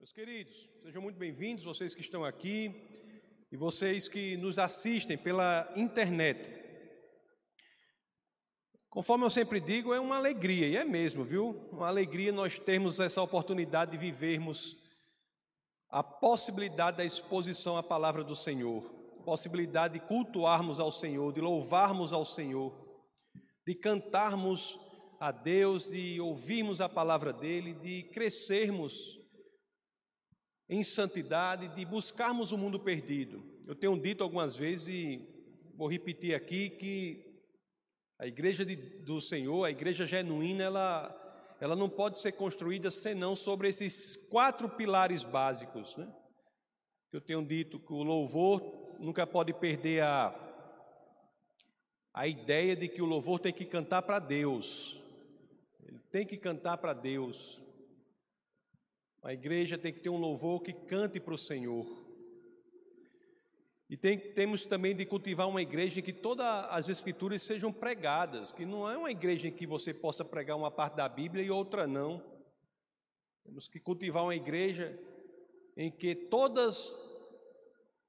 Meus queridos, sejam muito bem-vindos, vocês que estão aqui e vocês que nos assistem pela internet. Conforme eu sempre digo, é uma alegria, e é mesmo, viu? Uma alegria nós termos essa oportunidade de vivermos a possibilidade da exposição à palavra do Senhor, possibilidade de cultuarmos ao Senhor, de louvarmos ao Senhor, de cantarmos a Deus, de ouvirmos a palavra dele, de crescermos em santidade, de buscarmos o mundo perdido. Eu tenho dito algumas vezes e vou repetir aqui que a igreja de, do Senhor, a igreja genuína, ela, ela não pode ser construída senão sobre esses quatro pilares básicos, né? Eu tenho dito que o louvor nunca pode perder a, a ideia de que o louvor tem que cantar para Deus. Ele tem que cantar para Deus. A igreja tem que ter um louvor que cante para o Senhor. E tem, temos também de cultivar uma igreja em que todas as escrituras sejam pregadas, que não é uma igreja em que você possa pregar uma parte da Bíblia e outra não. Temos que cultivar uma igreja em que todas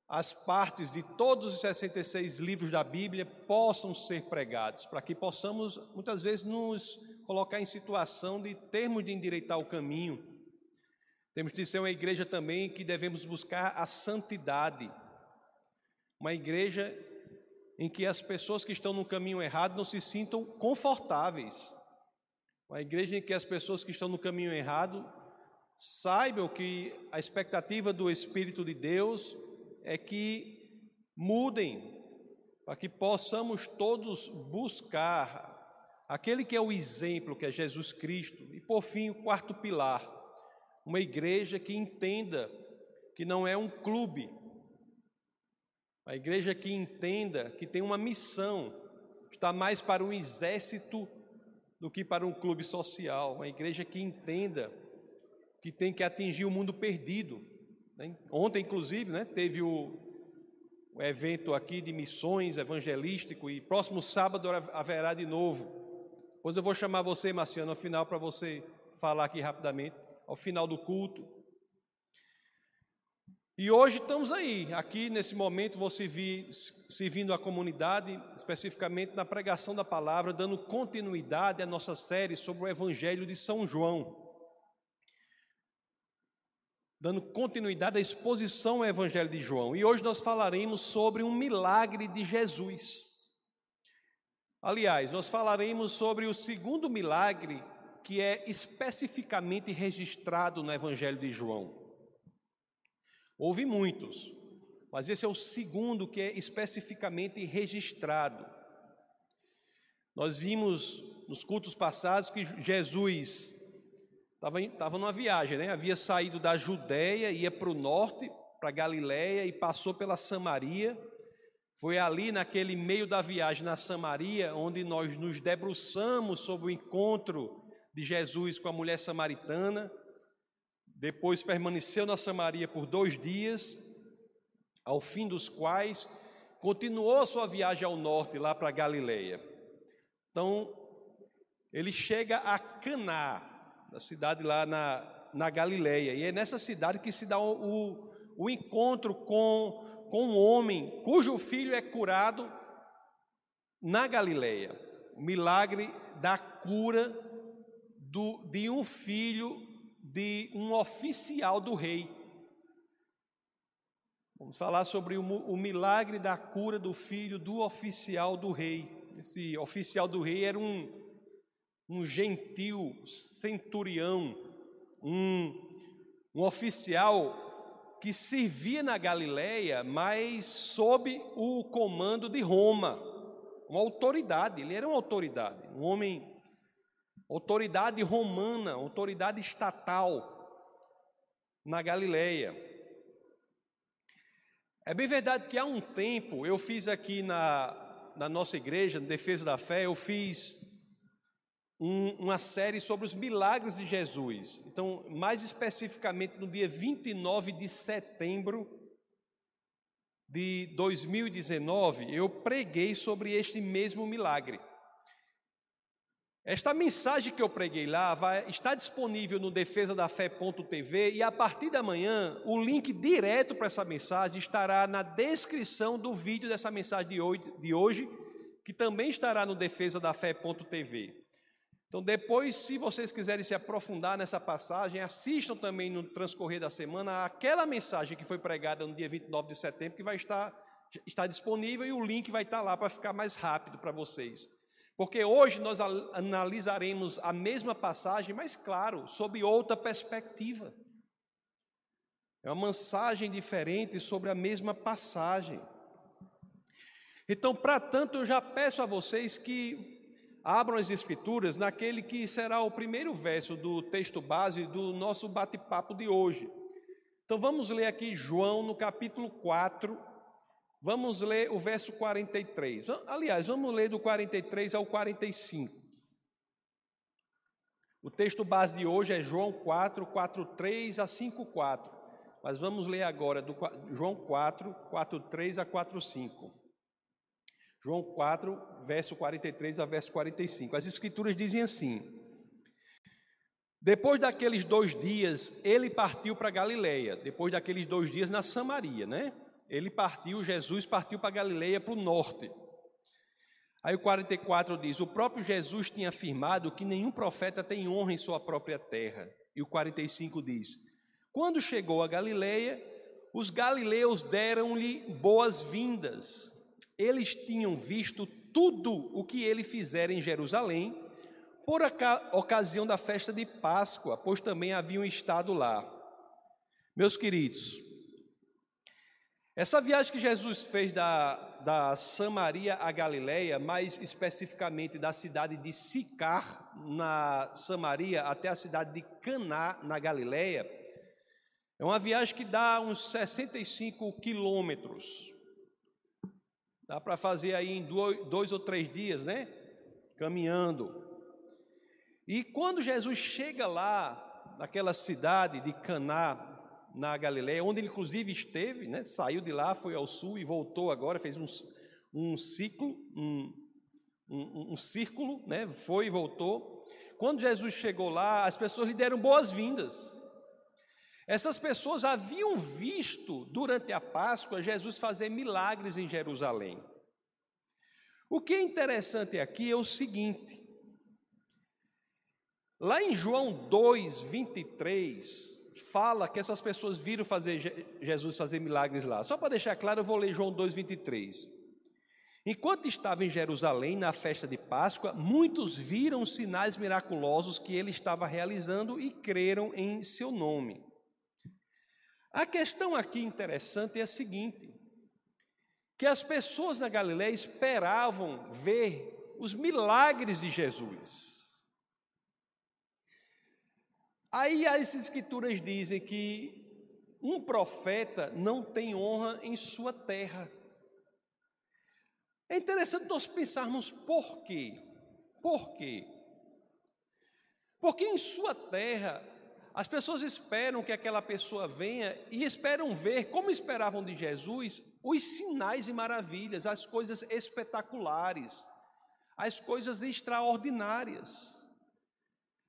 as partes de todos os 66 livros da Bíblia possam ser pregados, para que possamos muitas vezes nos colocar em situação de termos de endireitar o caminho temos de ser uma igreja também que devemos buscar a santidade. Uma igreja em que as pessoas que estão no caminho errado não se sintam confortáveis. Uma igreja em que as pessoas que estão no caminho errado saibam que a expectativa do Espírito de Deus é que mudem, para que possamos todos buscar aquele que é o exemplo, que é Jesus Cristo. E por fim, o quarto pilar, uma igreja que entenda que não é um clube, a igreja que entenda que tem uma missão, está mais para um exército do que para um clube social, uma igreja que entenda que tem que atingir o mundo perdido. Né? Ontem, inclusive, né, teve o, o evento aqui de missões evangelístico e próximo sábado haverá de novo. Depois eu vou chamar você, Marciano, ao final para você falar aqui rapidamente ao final do culto. E hoje estamos aí, aqui nesse momento, vou servir, servindo a comunidade, especificamente na pregação da palavra, dando continuidade à nossa série sobre o Evangelho de São João. Dando continuidade à exposição ao Evangelho de João. E hoje nós falaremos sobre um milagre de Jesus. Aliás, nós falaremos sobre o segundo milagre que é especificamente registrado no Evangelho de João. Houve muitos, mas esse é o segundo que é especificamente registrado. Nós vimos nos cultos passados que Jesus estava, estava numa viagem, né? havia saído da Judéia, ia para o norte, para Galiléia e passou pela Samaria. Foi ali naquele meio da viagem na Samaria onde nós nos debruçamos sobre o encontro de Jesus com a mulher samaritana, depois permaneceu na Samaria por dois dias, ao fim dos quais continuou sua viagem ao norte, lá para Galileia. Então, ele chega a Caná, na cidade lá na, na Galileia, e é nessa cidade que se dá o, o, o encontro com, com um homem cujo filho é curado na Galileia. O milagre da cura do, de um filho de um oficial do rei. Vamos falar sobre o, o milagre da cura do filho do oficial do rei. Esse oficial do rei era um, um gentil centurião, um, um oficial que servia na Galileia, mas sob o comando de Roma, uma autoridade, ele era uma autoridade, um homem autoridade romana, autoridade estatal na Galileia. É bem verdade que há um tempo eu fiz aqui na, na nossa igreja, na Defesa da Fé, eu fiz um, uma série sobre os milagres de Jesus. Então, mais especificamente no dia 29 de setembro de 2019, eu preguei sobre este mesmo milagre. Esta mensagem que eu preguei lá vai estar disponível no defesa da fé.tv e a partir da manhã o link direto para essa mensagem estará na descrição do vídeo dessa mensagem de hoje, de hoje que também estará no defesa da fé.tv. Então, depois, se vocês quiserem se aprofundar nessa passagem, assistam também no transcorrer da semana aquela mensagem que foi pregada no dia 29 de setembro, que vai estar, estar disponível e o link vai estar lá para ficar mais rápido para vocês. Porque hoje nós analisaremos a mesma passagem, mas claro, sob outra perspectiva. É uma mensagem diferente sobre a mesma passagem. Então, para tanto, eu já peço a vocês que abram as Escrituras naquele que será o primeiro verso do texto base do nosso bate-papo de hoje. Então, vamos ler aqui João no capítulo 4, Vamos ler o verso 43. Aliás, vamos ler do 43 ao 45. O texto base de hoje é João 4, 4, 3 a 5, 4. Mas vamos ler agora do João 4, 4, 3 a 4, 5. João 4, verso 43 a verso 45. As escrituras dizem assim: Depois daqueles dois dias, ele partiu para Galileia. Depois daqueles dois dias na Samaria, né? Ele partiu, Jesus partiu para Galileia, para o norte. Aí o 44 diz: O próprio Jesus tinha afirmado que nenhum profeta tem honra em sua própria terra. E o 45 diz: Quando chegou a Galileia, os galileus deram-lhe boas-vindas. Eles tinham visto tudo o que ele fizera em Jerusalém, por ocasião da festa de Páscoa, pois também haviam estado lá. Meus queridos, essa viagem que Jesus fez da, da Samaria a Galileia, mais especificamente da cidade de Sicar, na Samaria, até a cidade de Caná, na Galileia, é uma viagem que dá uns 65 quilômetros. Dá para fazer aí em dois ou três dias, né? Caminhando. E quando Jesus chega lá, naquela cidade de Caná, na Galileia, onde ele inclusive esteve, né? saiu de lá, foi ao sul e voltou agora, fez um, um ciclo, um, um, um círculo, né? foi e voltou. Quando Jesus chegou lá, as pessoas lhe deram boas-vindas. Essas pessoas haviam visto durante a Páscoa Jesus fazer milagres em Jerusalém. O que é interessante aqui é o seguinte: lá em João 2, 23, fala que essas pessoas viram fazer Jesus fazer milagres lá. Só para deixar claro, eu vou ler João 2:23. Enquanto estava em Jerusalém na festa de Páscoa, muitos viram sinais miraculosos que ele estava realizando e creram em seu nome. A questão aqui interessante é a seguinte: que as pessoas na Galiléia esperavam ver os milagres de Jesus. Aí as escrituras dizem que um profeta não tem honra em sua terra. É interessante nós pensarmos por quê. Por quê? Porque em sua terra as pessoas esperam que aquela pessoa venha e esperam ver, como esperavam de Jesus, os sinais e maravilhas, as coisas espetaculares, as coisas extraordinárias.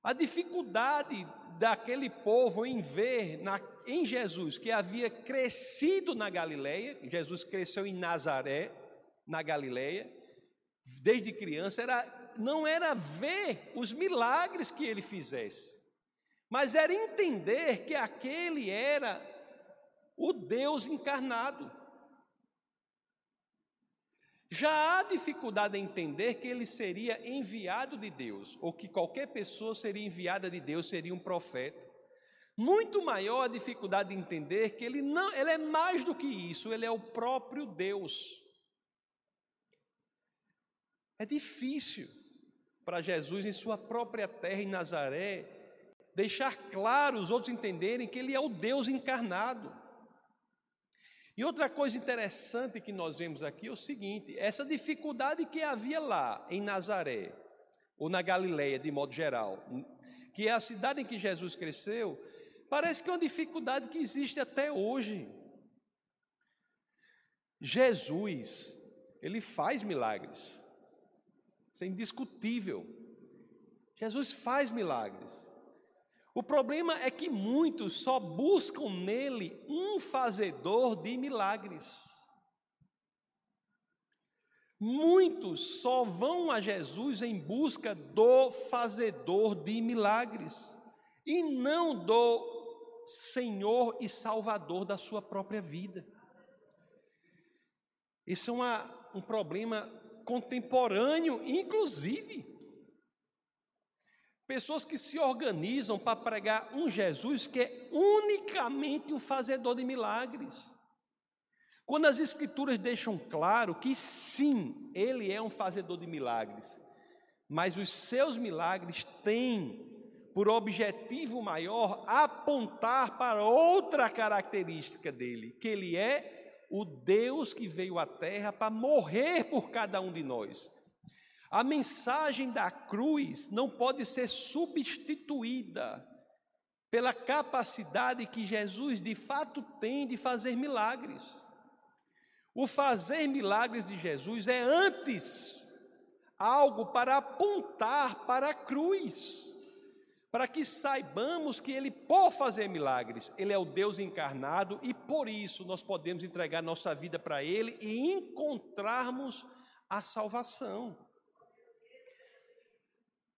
A dificuldade daquele povo em ver na, em Jesus que havia crescido na Galileia, Jesus cresceu em Nazaré, na Galileia, desde criança, era, não era ver os milagres que ele fizesse, mas era entender que aquele era o Deus encarnado. Já há dificuldade em entender que ele seria enviado de Deus, ou que qualquer pessoa seria enviada de Deus, seria um profeta. Muito maior a dificuldade de entender que ele não, ele é mais do que isso, ele é o próprio Deus. É difícil para Jesus em sua própria terra em Nazaré deixar claro os outros entenderem que ele é o Deus encarnado. E outra coisa interessante que nós vemos aqui é o seguinte: essa dificuldade que havia lá em Nazaré, ou na Galileia de modo geral, que é a cidade em que Jesus cresceu, parece que é uma dificuldade que existe até hoje. Jesus, ele faz milagres, isso é indiscutível. Jesus faz milagres. O problema é que muitos só buscam nele um fazedor de milagres. Muitos só vão a Jesus em busca do fazedor de milagres e não do Senhor e Salvador da sua própria vida. Isso é uma, um problema contemporâneo, inclusive. Pessoas que se organizam para pregar um Jesus que é unicamente um fazedor de milagres. Quando as Escrituras deixam claro que sim, ele é um fazedor de milagres, mas os seus milagres têm por objetivo maior apontar para outra característica dele, que ele é o Deus que veio à terra para morrer por cada um de nós. A mensagem da cruz não pode ser substituída pela capacidade que Jesus de fato tem de fazer milagres. O fazer milagres de Jesus é antes algo para apontar para a cruz, para que saibamos que Ele, por fazer milagres, Ele é o Deus encarnado e por isso nós podemos entregar nossa vida para Ele e encontrarmos a salvação.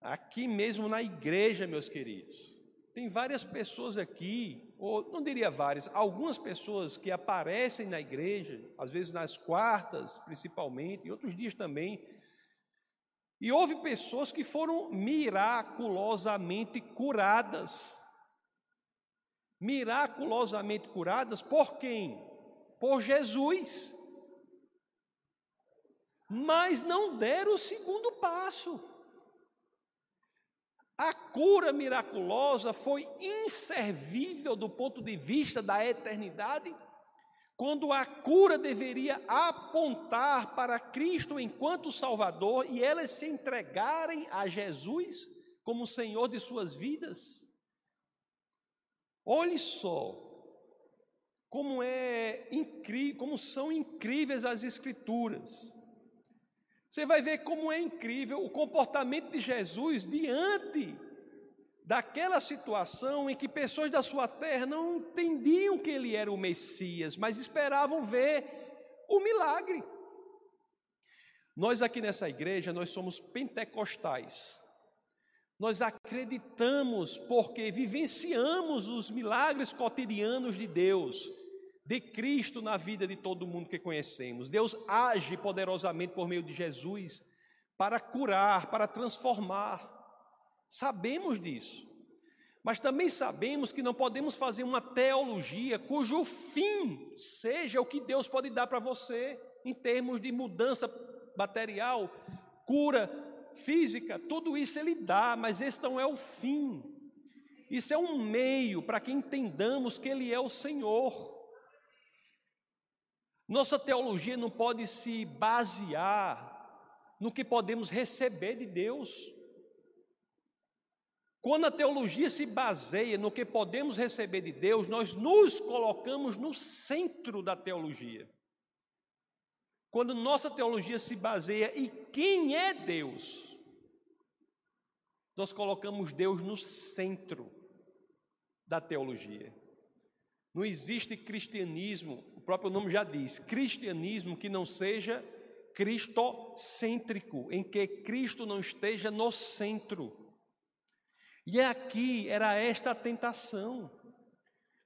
Aqui mesmo na igreja, meus queridos, tem várias pessoas aqui, ou não diria várias, algumas pessoas que aparecem na igreja, às vezes nas quartas, principalmente, e outros dias também. E houve pessoas que foram miraculosamente curadas. Miraculosamente curadas por quem? Por Jesus. Mas não deram o segundo passo. A cura miraculosa foi inservível do ponto de vista da eternidade, quando a cura deveria apontar para Cristo enquanto Salvador e elas se entregarem a Jesus como Senhor de suas vidas. Olhe só como é incrível, como são incríveis as escrituras. Você vai ver como é incrível o comportamento de Jesus diante daquela situação em que pessoas da sua terra não entendiam que ele era o Messias, mas esperavam ver o milagre. Nós aqui nessa igreja, nós somos pentecostais. Nós acreditamos porque vivenciamos os milagres cotidianos de Deus de Cristo na vida de todo mundo que conhecemos. Deus age poderosamente por meio de Jesus para curar, para transformar. Sabemos disso. Mas também sabemos que não podemos fazer uma teologia cujo fim seja o que Deus pode dar para você em termos de mudança material, cura física, tudo isso ele dá, mas esse não é o fim. Isso é um meio para que entendamos que ele é o Senhor. Nossa teologia não pode se basear no que podemos receber de Deus. Quando a teologia se baseia no que podemos receber de Deus, nós nos colocamos no centro da teologia. Quando nossa teologia se baseia em quem é Deus, nós colocamos Deus no centro da teologia. Não existe cristianismo próprio nome já diz, cristianismo que não seja cristocêntrico, em que Cristo não esteja no centro. E aqui era esta a tentação: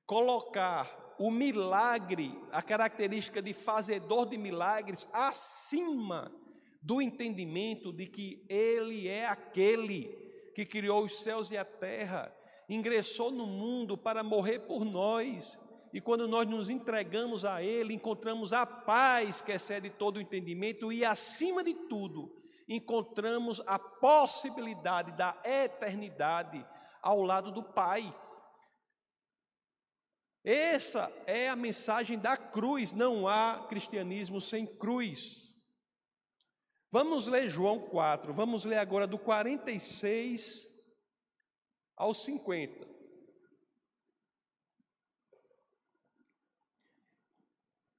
colocar o milagre, a característica de fazedor de milagres, acima do entendimento de que Ele é aquele que criou os céus e a terra, ingressou no mundo para morrer por nós e quando nós nos entregamos a Ele, encontramos a paz que excede todo o entendimento e, acima de tudo, encontramos a possibilidade da eternidade ao lado do Pai. Essa é a mensagem da cruz, não há cristianismo sem cruz. Vamos ler João 4, vamos ler agora do 46 ao 50.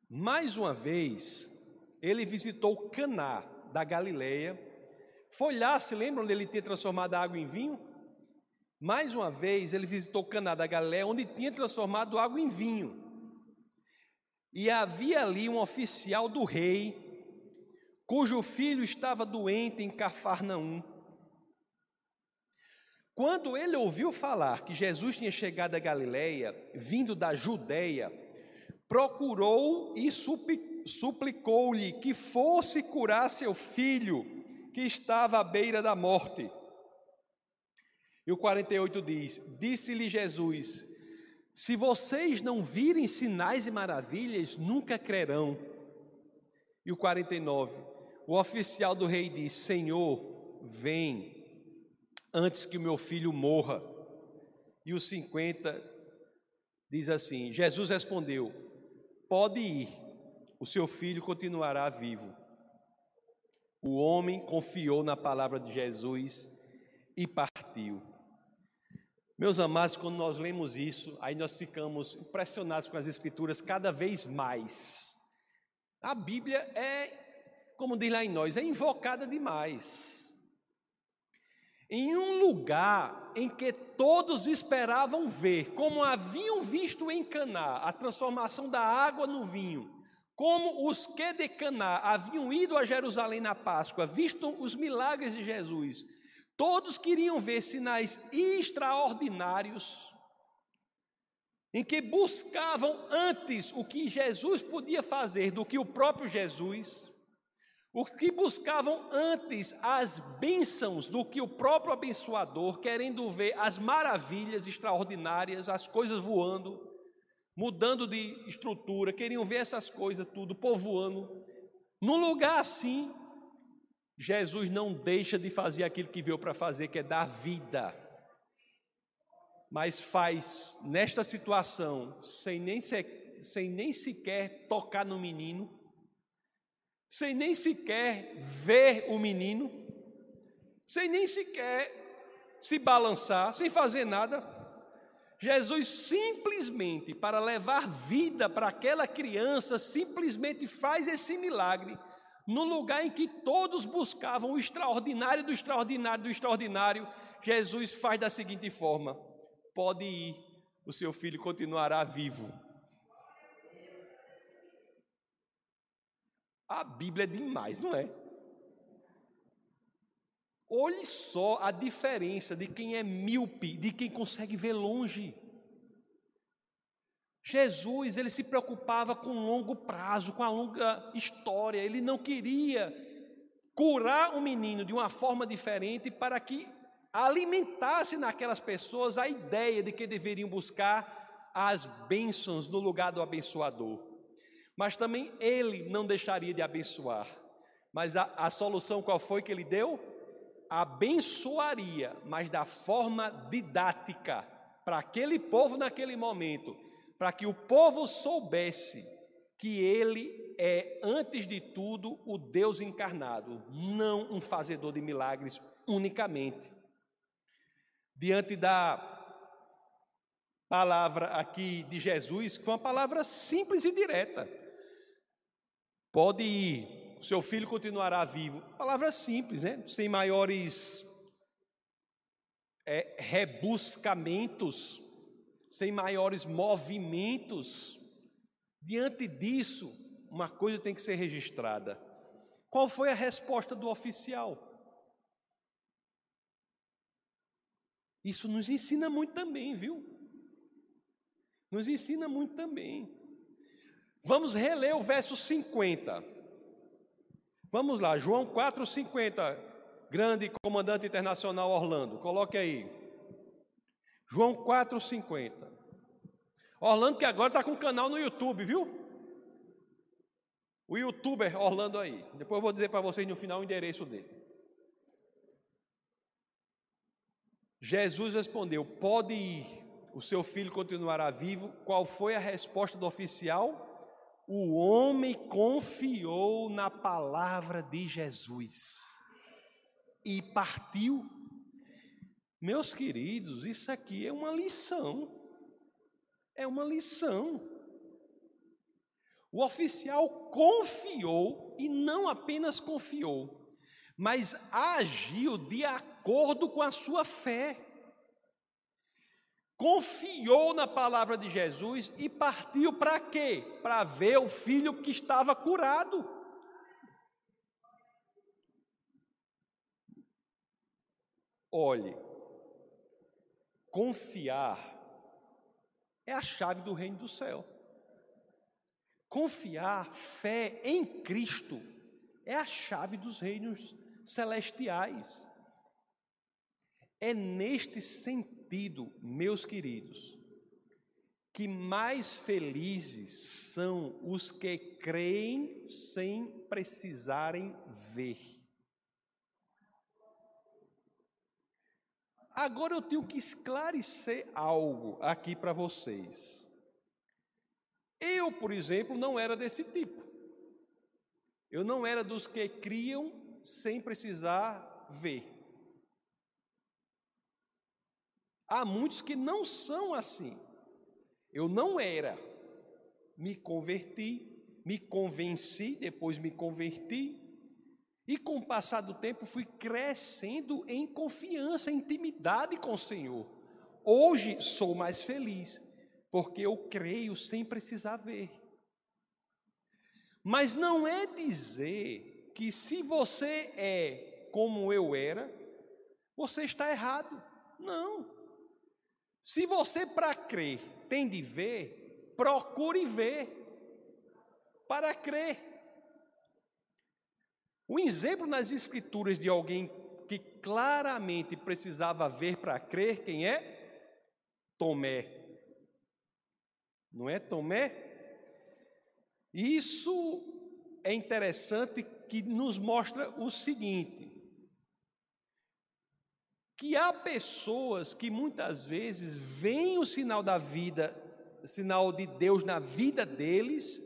Mais uma vez, ele visitou Caná da Galileia, Foi lá, se lembram onde ele tinha transformado a água em vinho? Mais uma vez, ele visitou Caná da Galiléia, onde tinha transformado água em vinho. E havia ali um oficial do rei, cujo filho estava doente em Cafarnaum. Quando ele ouviu falar que Jesus tinha chegado a Galiléia, vindo da Judéia, procurou e suplicou-lhe que fosse curar seu filho, que estava à beira da morte. E o 48 diz: Disse-lhe Jesus: Se vocês não virem sinais e maravilhas, nunca crerão. E o 49: O oficial do rei diz: Senhor, vem, antes que o meu filho morra. E o 50 diz assim: Jesus respondeu: Pode ir, o seu filho continuará vivo. O homem confiou na palavra de Jesus e partiu. Meus amados, quando nós lemos isso, aí nós ficamos impressionados com as Escrituras cada vez mais. A Bíblia é, como diz lá em nós, é invocada demais. Em um lugar em que todos esperavam ver, como haviam visto em Caná, a transformação da água no vinho, como os que de Caná haviam ido a Jerusalém na Páscoa, visto os milagres de Jesus, Todos queriam ver sinais extraordinários, em que buscavam antes o que Jesus podia fazer do que o próprio Jesus, o que buscavam antes as bênçãos do que o próprio abençoador, querendo ver as maravilhas extraordinárias, as coisas voando, mudando de estrutura, queriam ver essas coisas tudo povoando. Num lugar assim, Jesus não deixa de fazer aquilo que veio para fazer, que é dar vida. Mas faz nesta situação, sem nem, se, sem nem sequer tocar no menino, sem nem sequer ver o menino, sem nem sequer se balançar, sem fazer nada. Jesus simplesmente, para levar vida para aquela criança, simplesmente faz esse milagre no lugar em que todos buscavam o extraordinário do extraordinário do extraordinário, Jesus faz da seguinte forma: pode ir, o seu filho continuará vivo. A Bíblia é demais, não é? Olhe só a diferença de quem é míope, de quem consegue ver longe. Jesus, ele se preocupava com longo prazo, com a longa história. Ele não queria curar o menino de uma forma diferente para que alimentasse naquelas pessoas a ideia de que deveriam buscar as bênçãos no lugar do abençoador. Mas também ele não deixaria de abençoar. Mas a, a solução qual foi que ele deu? Abençoaria, mas da forma didática, para aquele povo naquele momento para que o povo soubesse que ele é, antes de tudo, o Deus encarnado, não um fazedor de milagres unicamente. Diante da palavra aqui de Jesus, que foi uma palavra simples e direta. Pode ir, o seu filho continuará vivo. Palavra simples, né? Sem maiores é, rebuscamentos sem maiores movimentos. Diante disso, uma coisa tem que ser registrada. Qual foi a resposta do oficial? Isso nos ensina muito também, viu? Nos ensina muito também. Vamos reler o verso 50. Vamos lá, João 4,50. Grande comandante internacional Orlando, coloque aí. João 4,50. Orlando que agora está com um canal no YouTube, viu? O youtuber Orlando aí. Depois eu vou dizer para vocês no final o endereço dele. Jesus respondeu: Pode ir, o seu filho continuará vivo. Qual foi a resposta do oficial? O homem confiou na palavra de Jesus e partiu meus queridos, isso aqui é uma lição. É uma lição. O oficial confiou e não apenas confiou, mas agiu de acordo com a sua fé. Confiou na palavra de Jesus e partiu para quê? Para ver o filho que estava curado. Olhe, confiar é a chave do reino do céu. Confiar, fé em Cristo, é a chave dos reinos celestiais. É neste sentido, meus queridos, que mais felizes são os que creem sem precisarem ver. Agora eu tenho que esclarecer algo aqui para vocês. Eu, por exemplo, não era desse tipo. Eu não era dos que criam sem precisar ver. Há muitos que não são assim. Eu não era. Me converti, me convenci, depois me converti, e com o passar do tempo fui crescendo em confiança, em intimidade com o Senhor. Hoje sou mais feliz, porque eu creio sem precisar ver. Mas não é dizer que se você é como eu era, você está errado. Não. Se você para crer tem de ver, procure ver para crer. Um exemplo nas Escrituras de alguém que claramente precisava ver para crer, quem é? Tomé. Não é Tomé? Isso é interessante que nos mostra o seguinte: que há pessoas que muitas vezes veem o sinal da vida, sinal de Deus na vida deles,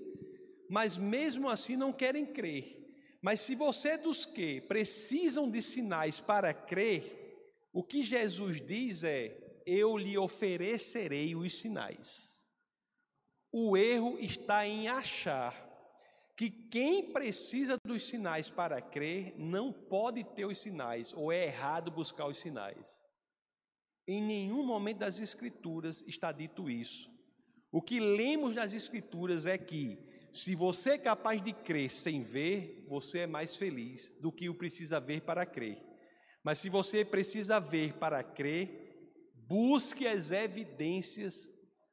mas mesmo assim não querem crer. Mas se você é dos que precisam de sinais para crer, o que Jesus diz é: eu lhe oferecerei os sinais. O erro está em achar que quem precisa dos sinais para crer não pode ter os sinais, ou é errado buscar os sinais. Em nenhum momento das Escrituras está dito isso. O que lemos nas Escrituras é que se você é capaz de crer sem ver, você é mais feliz do que o precisa ver para crer. Mas se você precisa ver para crer, busque as evidências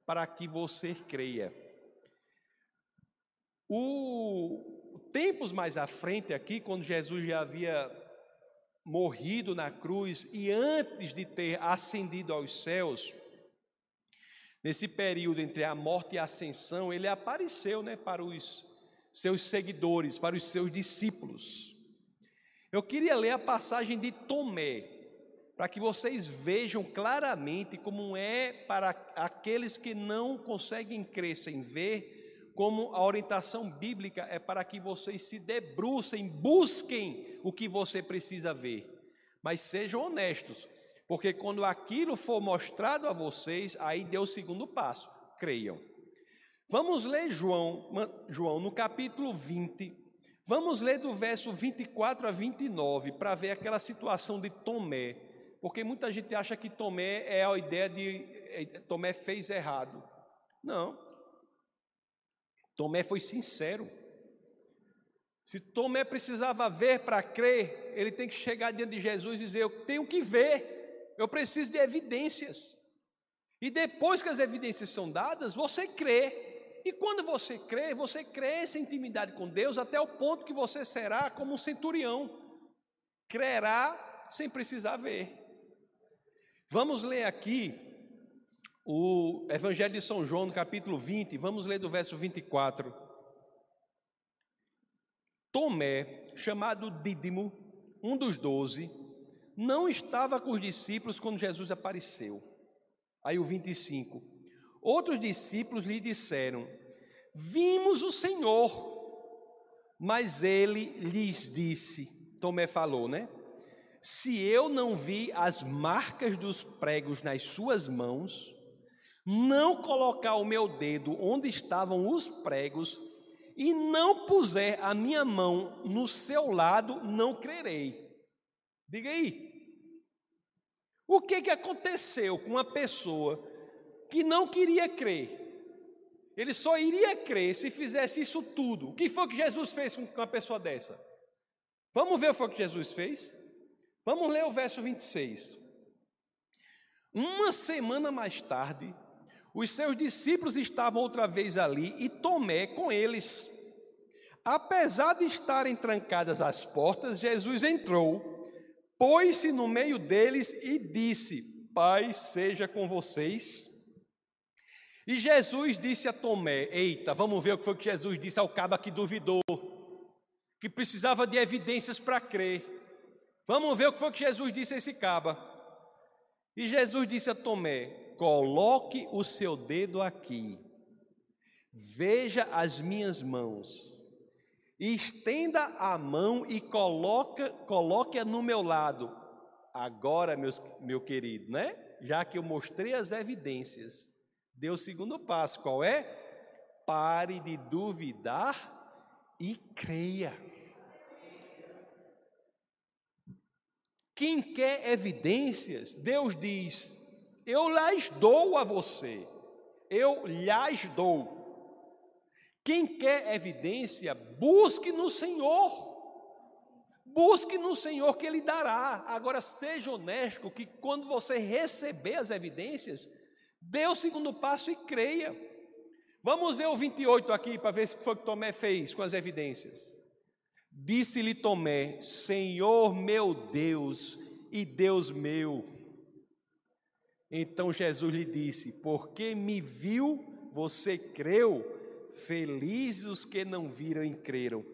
para que você creia. O tempos mais à frente aqui, quando Jesus já havia morrido na cruz e antes de ter ascendido aos céus, Nesse período entre a morte e a ascensão, ele apareceu né, para os seus seguidores, para os seus discípulos. Eu queria ler a passagem de Tomé, para que vocês vejam claramente como é para aqueles que não conseguem crer sem ver, como a orientação bíblica é para que vocês se debrucem, busquem o que você precisa ver, mas sejam honestos, porque quando aquilo for mostrado a vocês, aí deu o segundo passo, creiam. Vamos ler João, João no capítulo 20. Vamos ler do verso 24 a 29 para ver aquela situação de Tomé, porque muita gente acha que Tomé é a ideia de é, Tomé fez errado. Não. Tomé foi sincero. Se Tomé precisava ver para crer, ele tem que chegar diante de Jesus e dizer: Eu tenho que ver. Eu preciso de evidências. E depois que as evidências são dadas, você crê. E quando você crê, você cresce em intimidade com Deus até o ponto que você será como um centurião. Crerá sem precisar ver. Vamos ler aqui o Evangelho de São João, no capítulo 20, vamos ler do verso 24. Tomé, chamado Dídimo, um dos doze, não estava com os discípulos quando Jesus apareceu. Aí o 25. Outros discípulos lhe disseram: Vimos o Senhor. Mas ele lhes disse: Tomé falou, né? Se eu não vi as marcas dos pregos nas suas mãos, não colocar o meu dedo onde estavam os pregos e não puser a minha mão no seu lado, não crerei. Diga aí. O que, que aconteceu com uma pessoa que não queria crer? Ele só iria crer se fizesse isso tudo. O que foi que Jesus fez com uma pessoa dessa? Vamos ver o que Jesus fez? Vamos ler o verso 26. Uma semana mais tarde, os seus discípulos estavam outra vez ali e Tomé com eles. Apesar de estarem trancadas as portas, Jesus entrou, pôs-se no meio deles e disse: Pai seja com vocês. E Jesus disse a Tomé: Eita, vamos ver o que foi que Jesus disse ao cabo que duvidou, que precisava de evidências para crer. Vamos ver o que foi que Jesus disse a esse caba. E Jesus disse a Tomé: Coloque o seu dedo aqui, veja as minhas mãos, estenda a mão e coloca, coloque-a no meu lado. Agora, meus, meu querido, né? Já que eu mostrei as evidências, deu o segundo passo, qual é? Pare de duvidar e creia. Quem quer evidências, Deus diz: Eu lhes dou a você, eu lhes dou. Quem quer evidência, busque no Senhor. Busque no Senhor que Ele dará. Agora, seja honesto que quando você receber as evidências, dê o segundo passo e creia. Vamos ver o 28 aqui para ver o que foi que Tomé fez com as evidências. Disse-lhe Tomé: Senhor meu Deus e Deus meu. Então Jesus lhe disse: Porque me viu, você creu. Felizes os que não viram e creram.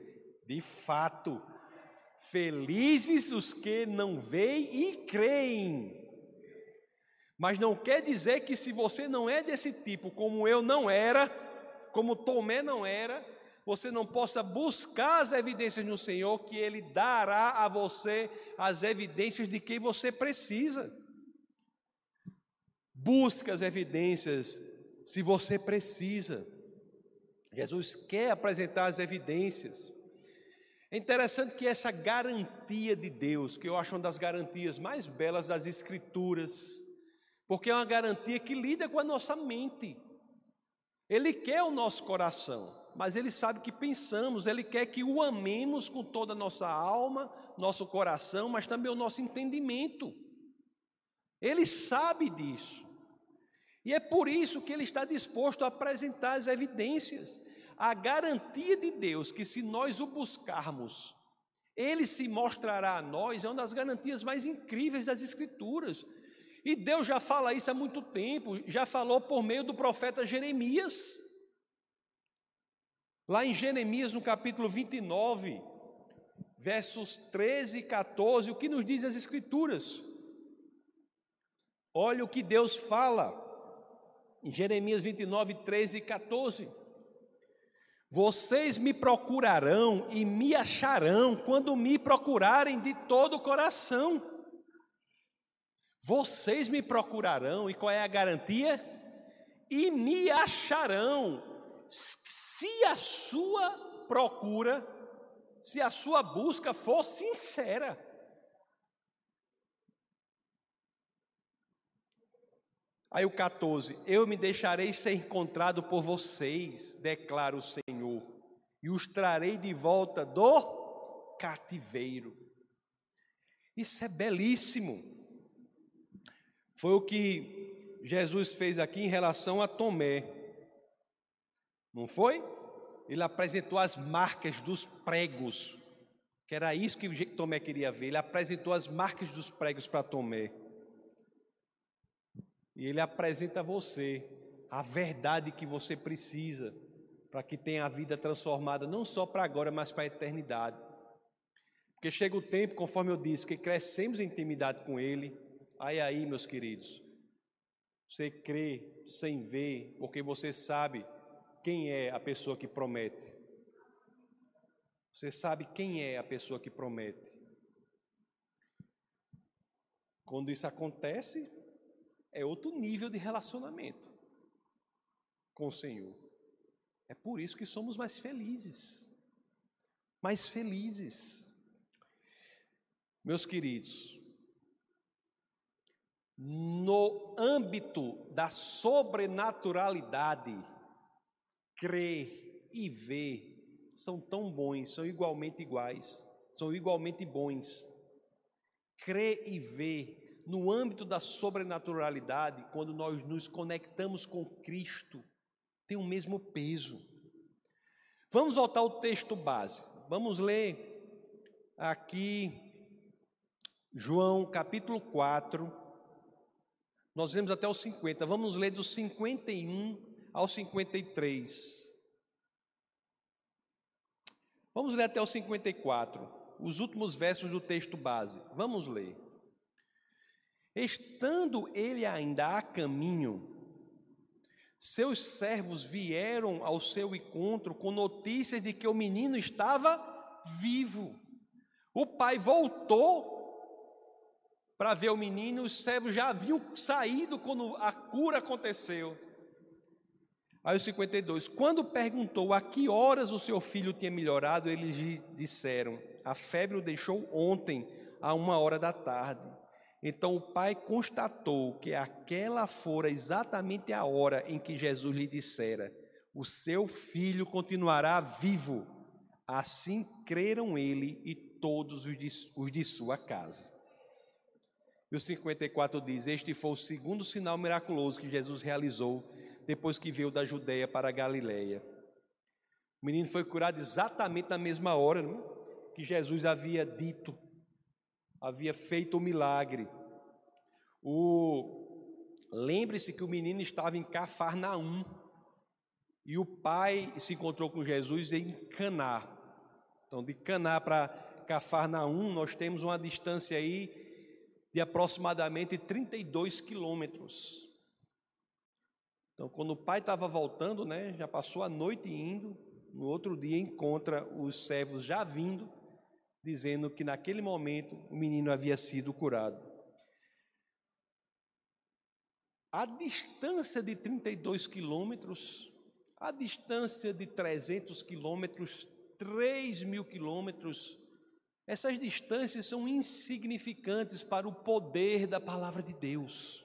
De fato, felizes os que não veem e creem. Mas não quer dizer que se você não é desse tipo, como eu não era, como Tomé não era, você não possa buscar as evidências no Senhor, que Ele dará a você as evidências de quem você precisa. Busque as evidências se você precisa. Jesus quer apresentar as evidências. É interessante que essa garantia de Deus, que eu acho uma das garantias mais belas das Escrituras, porque é uma garantia que lida com a nossa mente. Ele quer o nosso coração mas Ele sabe que pensamos, Ele quer que o amemos com toda a nossa alma, nosso coração, mas também o nosso entendimento. Ele sabe disso. E é por isso que Ele está disposto a apresentar as evidências, a garantia de Deus que se nós o buscarmos, Ele se mostrará a nós, é uma das garantias mais incríveis das Escrituras. E Deus já fala isso há muito tempo, já falou por meio do profeta Jeremias. Lá em Jeremias, no capítulo 29, versos 13 e 14, o que nos diz as Escrituras? Olha o que Deus fala Jeremias 29, 13 e 14. Vocês me procurarão e me acharão quando me procurarem de todo o coração. Vocês me procurarão, e qual é a garantia? E me acharão se a sua procura, se a sua busca for sincera. Aí o 14: Eu me deixarei ser encontrado por vocês, declara o Senhor, e os trarei de volta do cativeiro. Isso é belíssimo. Foi o que Jesus fez aqui em relação a Tomé. Não foi? Ele apresentou as marcas dos pregos, que era isso que Tomé queria ver. Ele apresentou as marcas dos pregos para Tomé. E ele apresenta a você a verdade que você precisa para que tenha a vida transformada, não só para agora, mas para a eternidade. Porque chega o tempo, conforme eu disse, que crescemos em intimidade com Ele. Aí, aí, meus queridos, você crê sem ver, porque você sabe quem é a pessoa que promete. Você sabe quem é a pessoa que promete. Quando isso acontece, é outro nível de relacionamento com o Senhor. É por isso que somos mais felizes. Mais felizes. Meus queridos, no âmbito da sobrenaturalidade, crer e ver são tão bons, são igualmente iguais, são igualmente bons. Crer e ver no âmbito da sobrenaturalidade, quando nós nos conectamos com Cristo, tem o mesmo peso. Vamos voltar ao texto base. Vamos ler aqui João capítulo 4, nós lemos até os 50, vamos ler do 51 ao 53. Vamos ler até o 54, os últimos versos do texto base. Vamos ler. Estando ele ainda a caminho, seus servos vieram ao seu encontro com notícias de que o menino estava vivo. O pai voltou para ver o menino, os servos já haviam saído quando a cura aconteceu. Aí o 52, quando perguntou a que horas o seu filho tinha melhorado, eles lhe disseram: a febre o deixou ontem, a uma hora da tarde. Então o pai constatou que aquela fora exatamente a hora em que Jesus lhe dissera: O seu filho continuará vivo. Assim creram ele e todos os de, os de sua casa. E o 54 diz: Este foi o segundo sinal miraculoso que Jesus realizou depois que veio da Judéia para a Galiléia. O menino foi curado exatamente na mesma hora não? É? que Jesus havia dito, havia feito o milagre. O... Lembre-se que o menino estava em Cafarnaum e o pai se encontrou com Jesus em Caná. Então, de Caná para Cafarnaum, nós temos uma distância aí de aproximadamente 32 quilômetros. Então, quando o pai estava voltando, né, já passou a noite indo, no outro dia encontra os servos já vindo, dizendo que naquele momento o menino havia sido curado. A distância de 32 quilômetros, a distância de 300 quilômetros, 3 mil quilômetros, essas distâncias são insignificantes para o poder da palavra de Deus.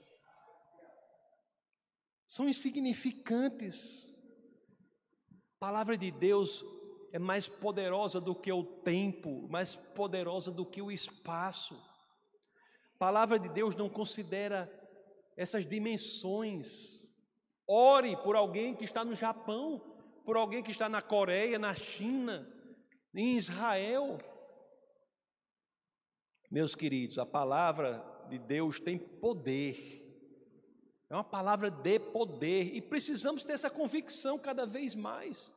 São insignificantes. A palavra de Deus é mais poderosa do que o tempo, mais poderosa do que o espaço. A palavra de Deus não considera essas dimensões. Ore por alguém que está no Japão, por alguém que está na Coreia, na China, em Israel. Meus queridos, a palavra de Deus tem poder. É uma palavra de poder e precisamos ter essa convicção cada vez mais.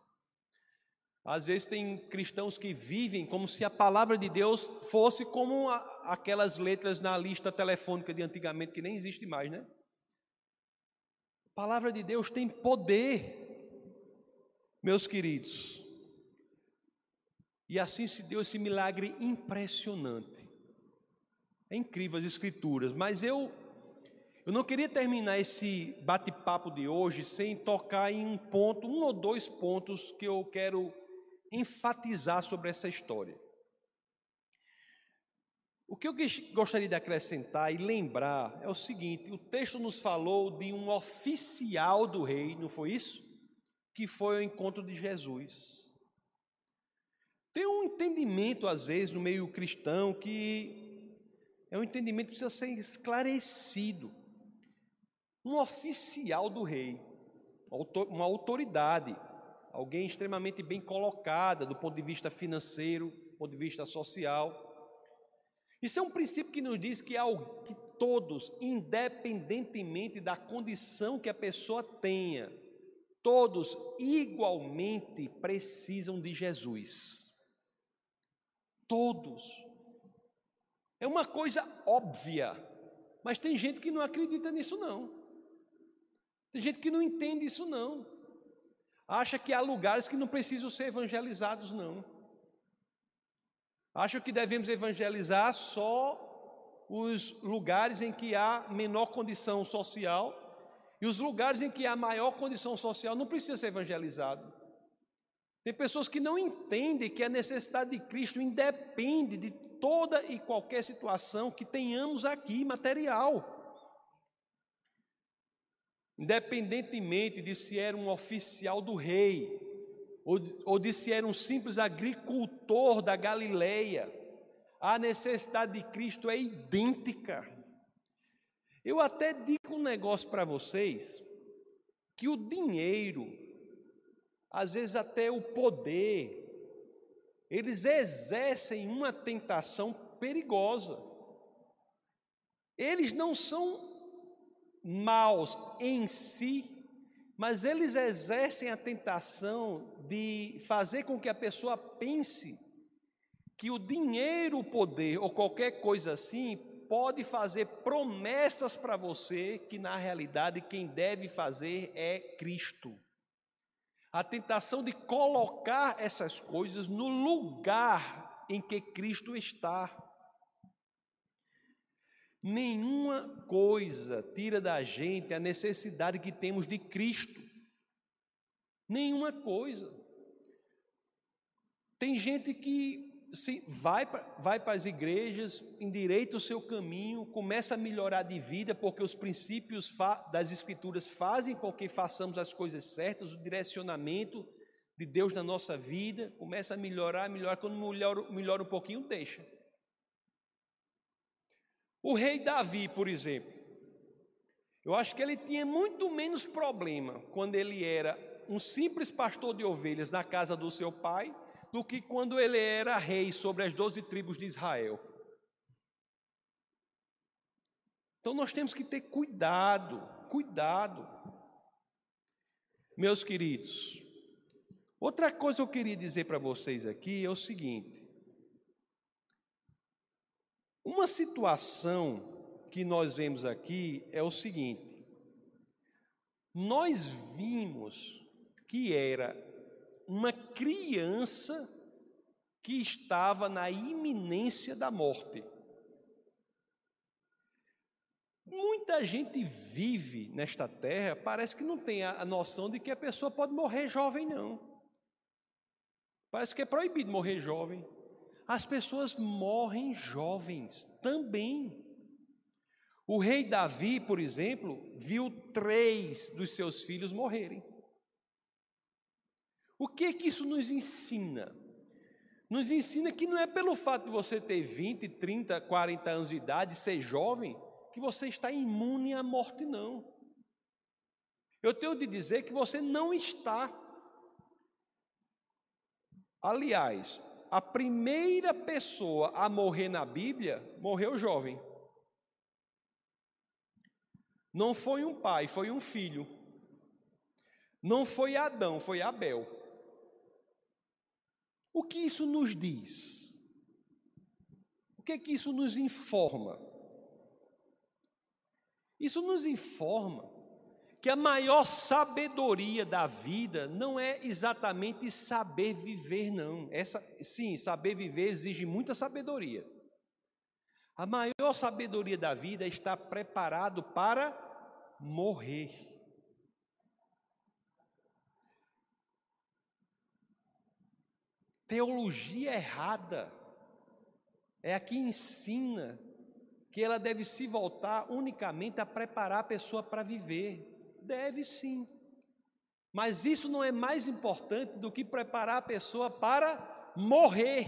Às vezes tem cristãos que vivem como se a palavra de Deus fosse como aquelas letras na lista telefônica de antigamente que nem existe mais, né? A palavra de Deus tem poder, meus queridos. E assim se deu esse milagre impressionante. É incrível as escrituras, mas eu eu não queria terminar esse bate-papo de hoje sem tocar em um ponto, um ou dois pontos que eu quero enfatizar sobre essa história. O que eu gostaria de acrescentar e lembrar é o seguinte: o texto nos falou de um oficial do rei, não foi isso? Que foi ao encontro de Jesus. Tem um entendimento, às vezes, no meio cristão que é um entendimento que precisa ser esclarecido. Um oficial do rei, uma autoridade, alguém extremamente bem colocada do ponto de vista financeiro, do ponto de vista social. Isso é um princípio que nos diz que, que todos, independentemente da condição que a pessoa tenha, todos igualmente precisam de Jesus. Todos. É uma coisa óbvia, mas tem gente que não acredita nisso não. Tem gente que não entende isso não. Acha que há lugares que não precisam ser evangelizados não. Acha que devemos evangelizar só os lugares em que há menor condição social e os lugares em que há maior condição social não precisa ser evangelizado. Tem pessoas que não entendem que a necessidade de Cristo independe de toda e qualquer situação que tenhamos aqui material. Independentemente de se era um oficial do rei, ou, ou de se era um simples agricultor da Galileia, a necessidade de Cristo é idêntica. Eu até digo um negócio para vocês, que o dinheiro, às vezes até o poder, eles exercem uma tentação perigosa. Eles não são maus em si, mas eles exercem a tentação de fazer com que a pessoa pense que o dinheiro, o poder ou qualquer coisa assim pode fazer promessas para você que na realidade quem deve fazer é Cristo. A tentação de colocar essas coisas no lugar em que Cristo está. Nenhuma coisa tira da gente a necessidade que temos de Cristo. Nenhuma coisa. Tem gente que se vai, vai para as igrejas, endireita o seu caminho, começa a melhorar de vida, porque os princípios das Escrituras fazem com que façamos as coisas certas, o direcionamento de Deus na nossa vida, começa a melhorar, melhorar, quando melhora, melhora um pouquinho, deixa. O rei Davi, por exemplo, eu acho que ele tinha muito menos problema quando ele era um simples pastor de ovelhas na casa do seu pai do que quando ele era rei sobre as doze tribos de Israel. Então nós temos que ter cuidado, cuidado. Meus queridos, outra coisa que eu queria dizer para vocês aqui é o seguinte: uma situação que nós vemos aqui é o seguinte: nós vimos que era uma criança que estava na iminência da morte. Muita gente vive nesta terra, parece que não tem a noção de que a pessoa pode morrer jovem, não. Parece que é proibido morrer jovem. As pessoas morrem jovens também. O rei Davi, por exemplo, viu três dos seus filhos morrerem. O que que isso nos ensina? Nos ensina que não é pelo fato de você ter 20, 30, 40 anos de idade, ser jovem, que você está imune à morte, não. Eu tenho de dizer que você não está. Aliás, a primeira pessoa a morrer na Bíblia morreu jovem. Não foi um pai, foi um filho. Não foi Adão, foi Abel. O que isso nos diz? O que é que isso nos informa? Isso nos informa que a maior sabedoria da vida não é exatamente saber viver, não. Essa, sim, saber viver exige muita sabedoria. A maior sabedoria da vida é estar preparado para morrer. Teologia errada é a que ensina que ela deve se voltar unicamente a preparar a pessoa para viver. Deve sim. Mas isso não é mais importante do que preparar a pessoa para morrer.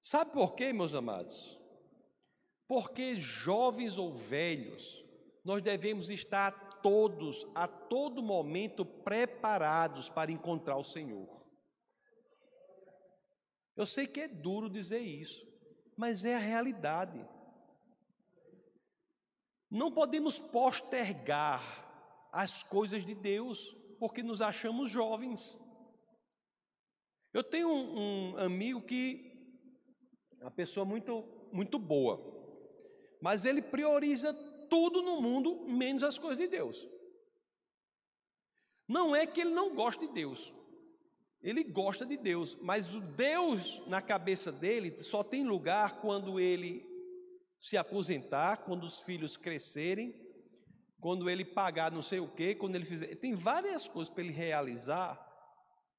Sabe por quê, meus amados? Porque jovens ou velhos, nós devemos estar todos, a todo momento, preparados para encontrar o Senhor. Eu sei que é duro dizer isso, mas é a realidade. Não podemos postergar as coisas de Deus, porque nos achamos jovens. Eu tenho um, um amigo que é uma pessoa muito, muito boa, mas ele prioriza tudo no mundo menos as coisas de Deus. Não é que ele não gosta de Deus, ele gosta de Deus, mas o Deus na cabeça dele só tem lugar quando ele se aposentar, quando os filhos crescerem, quando ele pagar não sei o quê, quando ele fizer. Tem várias coisas para ele realizar,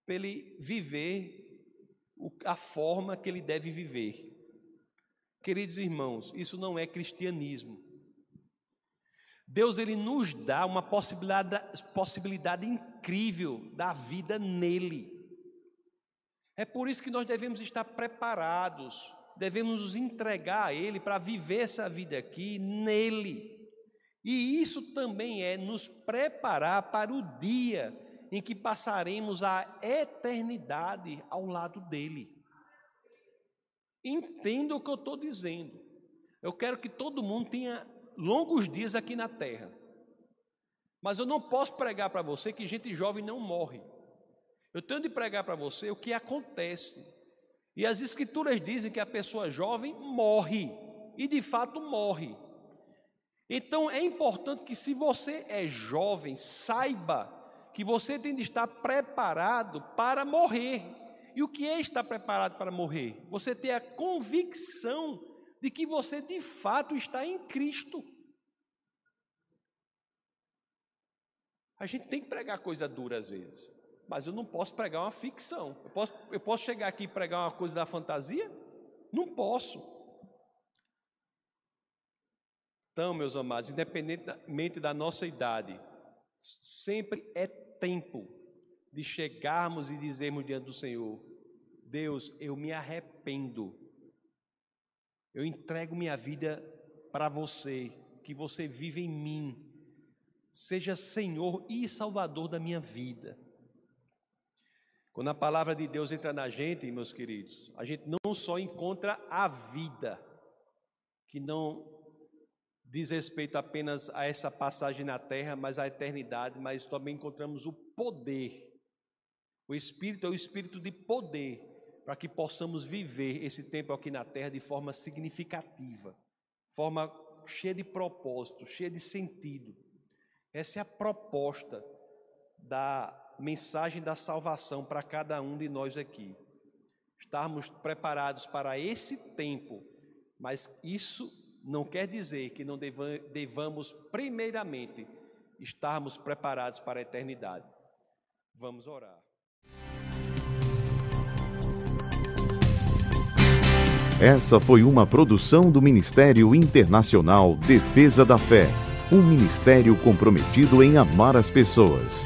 para ele viver a forma que ele deve viver. Queridos irmãos, isso não é cristianismo. Deus ele nos dá uma possibilidade, possibilidade incrível da vida nele. É por isso que nós devemos estar preparados, devemos nos entregar a Ele para viver essa vida aqui nele. E isso também é nos preparar para o dia em que passaremos a eternidade ao lado dele. Entenda o que eu estou dizendo. Eu quero que todo mundo tenha longos dias aqui na terra. Mas eu não posso pregar para você que gente jovem não morre. Eu tenho de pregar para você o que acontece. E as escrituras dizem que a pessoa jovem morre, e de fato morre. Então é importante que, se você é jovem, saiba que você tem de estar preparado para morrer. E o que é estar preparado para morrer? Você ter a convicção de que você de fato está em Cristo. A gente tem que pregar coisa dura às vezes, mas eu não posso pregar uma ficção. Eu posso, eu posso chegar aqui e pregar uma coisa da fantasia? Não posso. Então, meus amados, independentemente da nossa idade, sempre é tempo de chegarmos e dizermos diante do Senhor: Deus, eu me arrependo, eu entrego minha vida para você, que você vive em mim, seja Senhor e Salvador da minha vida. Quando a palavra de Deus entra na gente, meus queridos, a gente não só encontra a vida, que não diz respeito apenas a essa passagem na terra, mas à eternidade, mas também encontramos o poder. O Espírito é o Espírito de poder, para que possamos viver esse tempo aqui na terra de forma significativa, forma cheia de propósito, cheia de sentido. Essa é a proposta da mensagem da salvação para cada um de nós aqui. Estarmos preparados para esse tempo, mas isso não quer dizer que não devamos, primeiramente, estarmos preparados para a eternidade. Vamos orar. Essa foi uma produção do Ministério Internacional Defesa da Fé, um ministério comprometido em amar as pessoas,